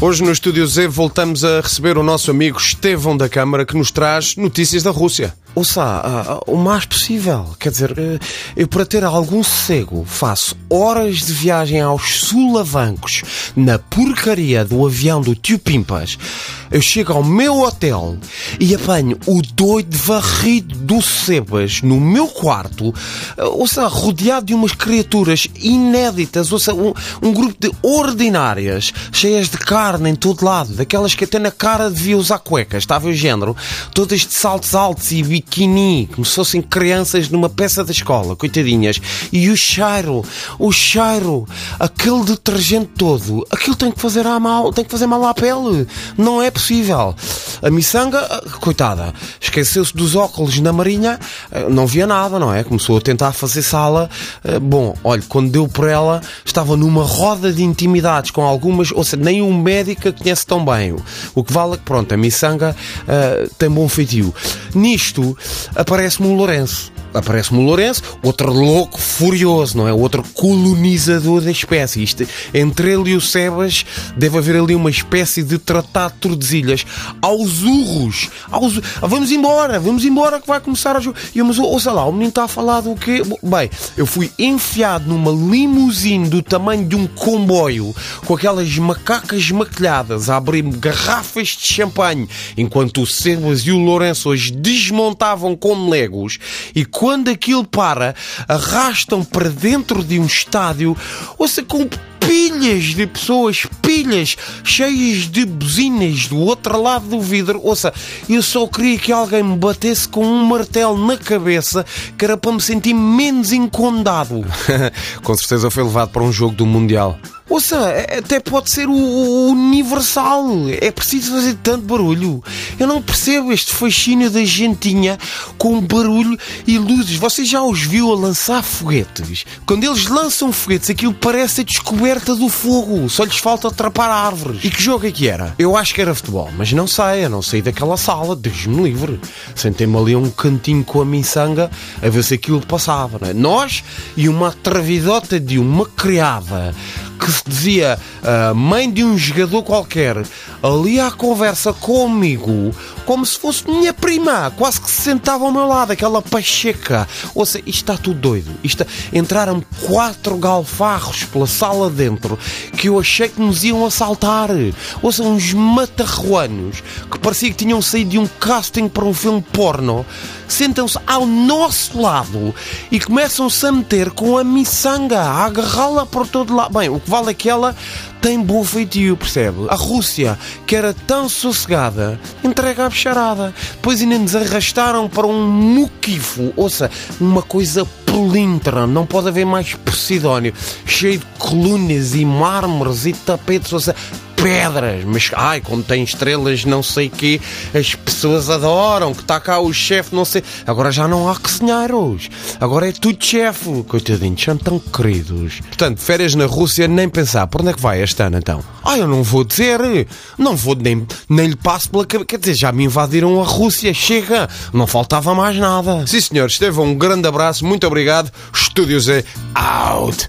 Hoje no Estúdio Z voltamos a receber o nosso amigo Estevão da Câmara que nos traz notícias da Rússia. Ouça, ah, o mais possível. Quer dizer, eh, eu para ter algum sossego faço horas de viagem aos sulavancos na porcaria do avião do tio Pimpas. Eu chego ao meu hotel e apanho o doido varrido do Sebas no meu quarto, eh, ouça, rodeado de umas criaturas inéditas, ouça, um, um grupo de ordinárias, cheias de carne em todo lado, daquelas que até na cara devia usar cuecas, estava o género, todas de saltos altos e biquíni, como se fossem crianças numa peça da escola, coitadinhas. E o cheiro, o cheiro, aquele detergente todo, aquilo tem que fazer mal, tem que fazer mal à pele. Não é possível. A miçanga, coitada, esqueceu-se dos óculos na marinha, eh, não via nada, não é? Começou a tentar fazer sala. Eh, bom, olha, quando deu por ela, estava numa roda de intimidades com algumas, ou seja, nem um médico a conhece tão bem. O que vale é que, pronto, a miçanga uh, tem bom feitio. Nisto, aparece-me o Lourenço aparece-me o Lourenço, outro louco furioso, não é? Outro colonizador da espécie. Isto, entre ele e o Sebas deve haver ali uma espécie de tratado de Tordesilhas. Aos urros! Aos... Vamos embora, vamos embora que vai começar a jogar. E eu, mas ouça lá, o menino está a falar do quê? Bem, eu fui enfiado numa limusine do tamanho de um comboio, com aquelas macacas maquilhadas a abrir garrafas de champanhe, enquanto o Sebas e o Lourenço hoje desmontavam como legos e quando aquilo para, arrastam para dentro de um estádio, ouça, com pilhas de pessoas, pilhas cheias de buzinas do outro lado do vidro. Ouça, eu só queria que alguém me batesse com um martelo na cabeça, que era para me sentir menos incondado. com certeza foi levado para um jogo do Mundial. Ouça, é, até pode ser o, universal. É preciso fazer tanto barulho. Eu não percebo este fascínio da gentinha com barulho e luzes. Você já os viu a lançar foguetes? Quando eles lançam foguetes, aquilo parece a descoberta do fogo. Só lhes falta atrapar árvores. E que jogo é que era? Eu acho que era futebol, mas não sei. Eu não saí daquela sala. Deus-me livre. Sentei-me ali a um cantinho com a miçanga a ver se aquilo passava. Não é? Nós e uma atrevidota de uma criada que se dizia uh, mãe de um jogador qualquer ali à conversa comigo como se fosse minha prima, quase que se sentava ao meu lado, aquela pacheca. Ouça, isto está tudo doido. Isto, entraram quatro galfarros pela sala dentro que eu achei que nos iam assaltar. Ouça, uns matarruanos que parecia que tinham saído de um casting para um filme porno sentam-se ao nosso lado e começam-se a meter com a miçanga, a agarrá-la por todo lado. Bem, o que vale é que ela tem bom feitio, percebe? A Rússia, que era tão sossegada, entrega a bicharada. Depois ainda nos arrastaram para um muquifo, ouça, uma coisa pelintra, não pode haver mais Posidónio, cheio de colunas e mármores e tapetes, ouça, pedras, mas ai, como tem estrelas, não sei que, as pessoas adoram, que está cá o chefe, não sei. Agora já não há cozinheiros, agora é tudo chefe, coitadinhos, são tão queridos. Portanto, férias na Rússia, nem pensar. Por onde é que vai este ano então? Ah, eu não vou dizer, não vou nem, nem lhe passo pela cabeça. Quer dizer, já me invadiram a Rússia, chega, não faltava mais nada. Sim, senhor, Estevão, um grande abraço, muito obrigado. Estúdios é out.